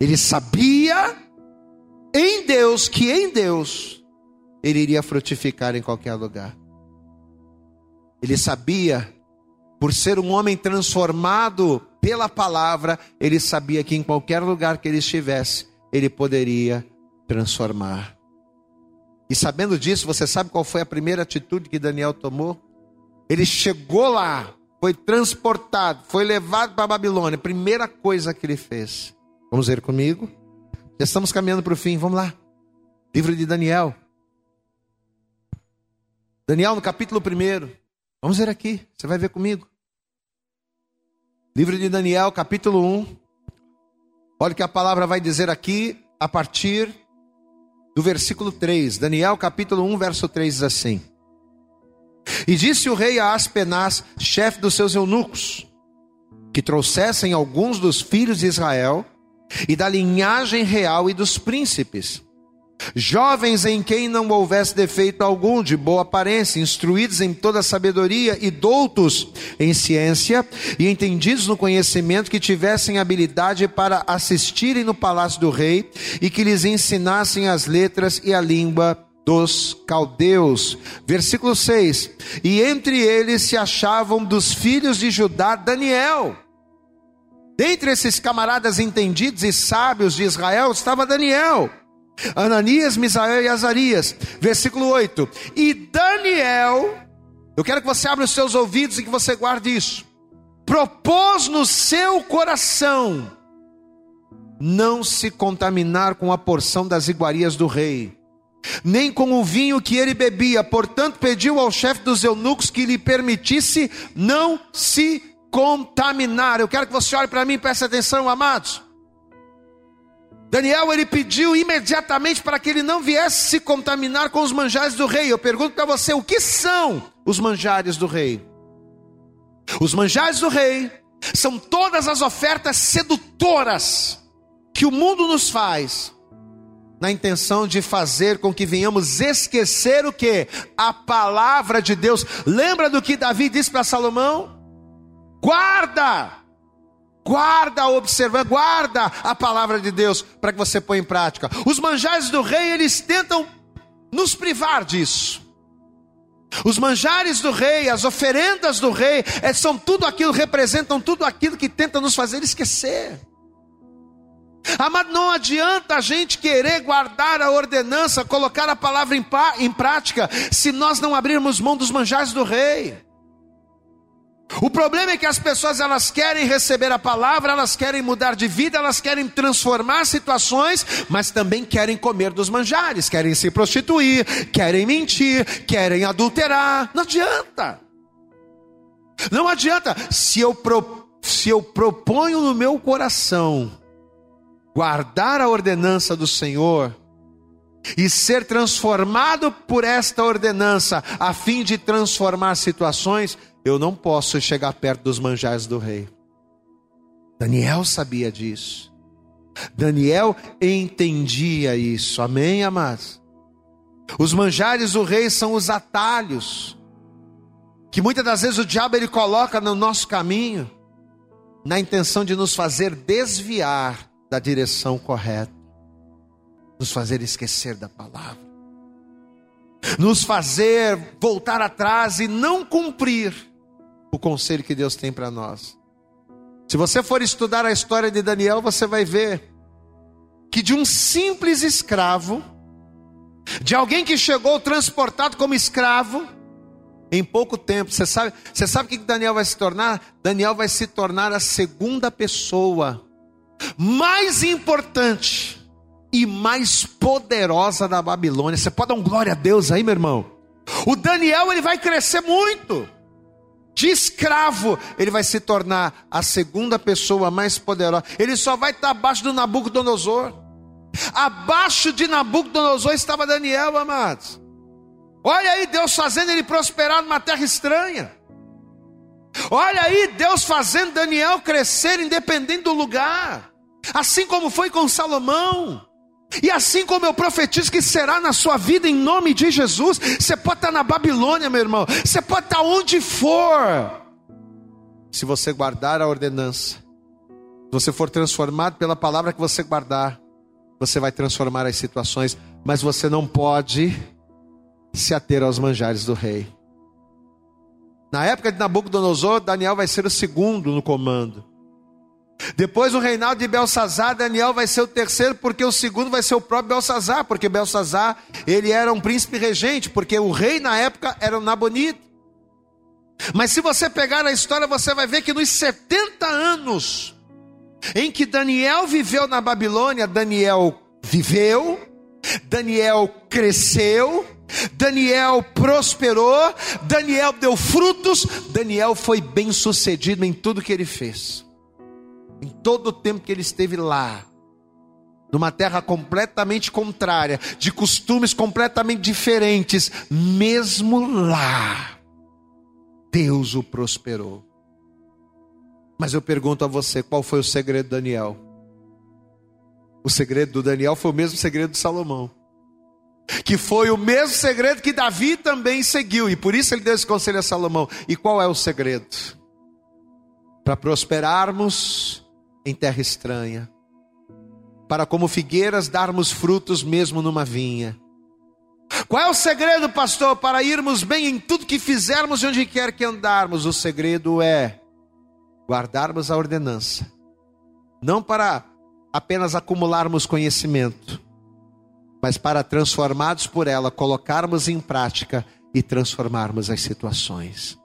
ele sabia em Deus que em Deus ele iria frutificar em qualquer lugar. Ele sabia, por ser um homem transformado pela palavra, ele sabia que em qualquer lugar que ele estivesse, ele poderia transformar. E sabendo disso, você sabe qual foi a primeira atitude que Daniel tomou? Ele chegou lá, foi transportado, foi levado para a Babilônia. Primeira coisa que ele fez. Vamos ver comigo? Já estamos caminhando para o fim, vamos lá. Livro de Daniel. Daniel no capítulo 1. Vamos ver aqui, você vai ver comigo. Livro de Daniel, capítulo 1. Olha o que a palavra vai dizer aqui a partir do versículo 3. Daniel capítulo 1, verso 3 diz assim: E disse o rei a Aspenaz, chefe dos seus eunucos, que trouxessem alguns dos filhos de Israel e da linhagem real e dos príncipes Jovens em quem não houvesse defeito algum, de boa aparência, instruídos em toda sabedoria e doutos em ciência e entendidos no conhecimento, que tivessem habilidade para assistirem no palácio do rei e que lhes ensinassem as letras e a língua dos caldeus. Versículo 6: E entre eles se achavam dos filhos de Judá Daniel. Dentre esses camaradas entendidos e sábios de Israel estava Daniel Ananias, Misael e Azarias. Versículo 8. E Daniel, eu quero que você abra os seus ouvidos e que você guarde isso. Propôs no seu coração não se contaminar com a porção das iguarias do rei, nem com o vinho que ele bebia. Portanto, pediu ao chefe dos eunucos que lhe permitisse não se contaminar. Eu quero que você olhe para mim e preste atenção, amados. Daniel ele pediu imediatamente para que ele não viesse se contaminar com os manjares do rei. Eu pergunto para você, o que são os manjares do rei? Os manjares do rei são todas as ofertas sedutoras que o mundo nos faz na intenção de fazer com que venhamos esquecer o que? A palavra de Deus. Lembra do que Davi disse para Salomão? Guarda, guarda observa, guarda a palavra de Deus para que você ponha em prática. Os manjares do rei, eles tentam nos privar disso. Os manjares do rei, as oferendas do rei, é, são tudo aquilo, representam tudo aquilo que tenta nos fazer esquecer. Amado, não adianta a gente querer guardar a ordenança, colocar a palavra em, em prática, se nós não abrirmos mão dos manjares do rei. O problema é que as pessoas elas querem receber a palavra, elas querem mudar de vida, elas querem transformar situações, mas também querem comer dos manjares, querem se prostituir, querem mentir, querem adulterar. Não adianta. Não adianta. Se eu, pro, se eu proponho no meu coração guardar a ordenança do Senhor, e ser transformado por esta ordenança, a fim de transformar situações, eu não posso chegar perto dos manjares do rei. Daniel sabia disso. Daniel entendia isso. Amém, amados? Os manjares do rei são os atalhos que muitas das vezes o diabo ele coloca no nosso caminho na intenção de nos fazer desviar da direção correta, nos fazer esquecer da palavra, nos fazer voltar atrás e não cumprir o conselho que Deus tem para nós. Se você for estudar a história de Daniel, você vai ver que de um simples escravo, de alguém que chegou transportado como escravo, em pouco tempo, você sabe, você sabe o que Daniel vai se tornar? Daniel vai se tornar a segunda pessoa mais importante e mais poderosa da Babilônia. Você pode dar um glória a Deus aí, meu irmão? O Daniel ele vai crescer muito de escravo, ele vai se tornar a segunda pessoa mais poderosa. Ele só vai estar abaixo do Nabucodonosor. Abaixo de Nabucodonosor estava Daniel, amados. Olha aí Deus fazendo ele prosperar numa terra estranha. Olha aí Deus fazendo Daniel crescer independente do lugar. Assim como foi com Salomão. E assim como eu profetizo que será na sua vida em nome de Jesus, você pode estar na Babilônia, meu irmão, você pode estar onde for. Se você guardar a ordenança, se você for transformado pela palavra que você guardar, você vai transformar as situações, mas você não pode se ater aos manjares do rei. Na época de Nabucodonosor, Daniel vai ser o segundo no comando. Depois do reinado de Belsazar, Daniel vai ser o terceiro, porque o segundo vai ser o próprio Belsazar, porque Belsazar, ele era um príncipe regente, porque o rei na época era o Nabonito. Mas se você pegar a história, você vai ver que nos 70 anos em que Daniel viveu na Babilônia, Daniel viveu, Daniel cresceu, Daniel prosperou, Daniel deu frutos, Daniel foi bem sucedido em tudo que ele fez em todo o tempo que ele esteve lá, numa terra completamente contrária, de costumes completamente diferentes, mesmo lá, Deus o prosperou. Mas eu pergunto a você, qual foi o segredo de Daniel? O segredo do Daniel foi o mesmo segredo de Salomão. Que foi o mesmo segredo que Davi também seguiu, e por isso ele deu esse conselho a Salomão. E qual é o segredo? Para prosperarmos, em terra estranha, para como figueiras darmos frutos mesmo numa vinha. Qual é o segredo, pastor, para irmos bem em tudo que fizermos e onde quer que andarmos? O segredo é guardarmos a ordenança, não para apenas acumularmos conhecimento, mas para transformados por ela, colocarmos em prática e transformarmos as situações.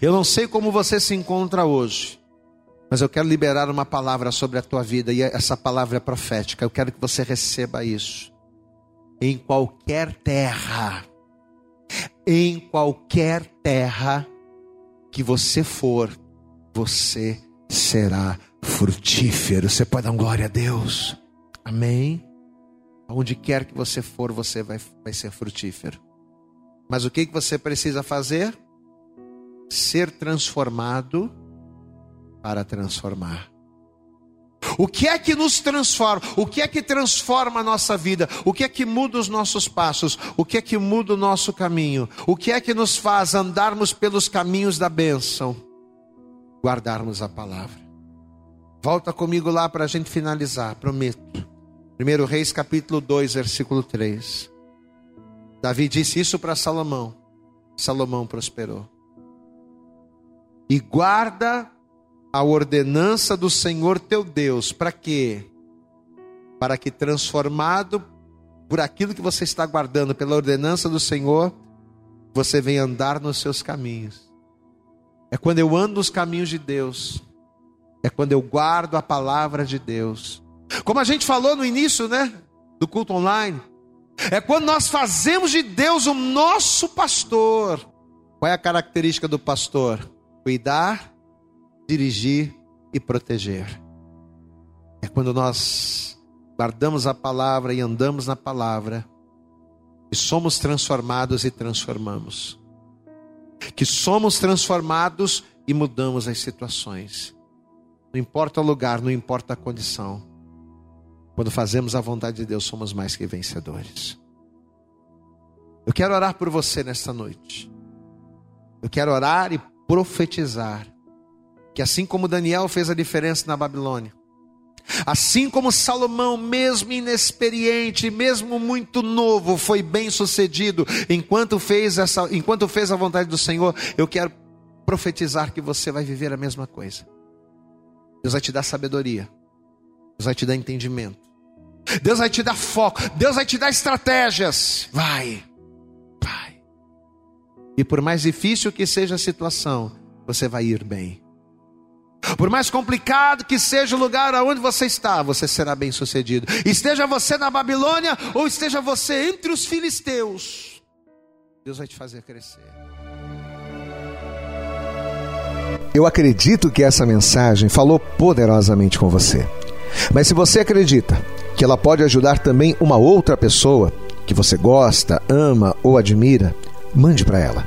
Eu não sei como você se encontra hoje, mas eu quero liberar uma palavra sobre a tua vida e essa palavra é profética. Eu quero que você receba isso. Em qualquer terra, em qualquer terra que você for, você será frutífero. Você pode dar glória a Deus. Amém. Onde quer que você for, você vai, vai ser frutífero. Mas o que, que você precisa fazer? Ser transformado para transformar. O que é que nos transforma? O que é que transforma a nossa vida? O que é que muda os nossos passos? O que é que muda o nosso caminho? O que é que nos faz andarmos pelos caminhos da bênção? Guardarmos a palavra. Volta comigo lá para a gente finalizar, prometo. 1 Reis capítulo 2, versículo 3. Davi disse isso para Salomão. Salomão prosperou. E guarda a ordenança do Senhor teu Deus, para quê? Para que transformado por aquilo que você está guardando, pela ordenança do Senhor, você venha andar nos seus caminhos. É quando eu ando nos caminhos de Deus, é quando eu guardo a palavra de Deus. Como a gente falou no início, né, do culto online, é quando nós fazemos de Deus o nosso pastor. Qual é a característica do pastor? Cuidar dirigir e proteger. É quando nós guardamos a palavra e andamos na palavra, que somos transformados e transformamos. Que somos transformados e mudamos as situações. Não importa o lugar, não importa a condição. Quando fazemos a vontade de Deus, somos mais que vencedores. Eu quero orar por você nesta noite. Eu quero orar e profetizar que assim como Daniel fez a diferença na Babilônia, assim como Salomão, mesmo inexperiente, mesmo muito novo, foi bem sucedido enquanto fez essa, enquanto fez a vontade do Senhor, eu quero profetizar que você vai viver a mesma coisa. Deus vai te dar sabedoria. Deus vai te dar entendimento. Deus vai te dar foco. Deus vai te dar estratégias. Vai. Vai. E por mais difícil que seja a situação, você vai ir bem. Por mais complicado que seja o lugar aonde você está, você será bem sucedido. Esteja você na Babilônia ou esteja você entre os filisteus, Deus vai te fazer crescer. Eu acredito que essa mensagem falou poderosamente com você. Mas se você acredita que ela pode ajudar também uma outra pessoa que você gosta, ama ou admira, mande para ela.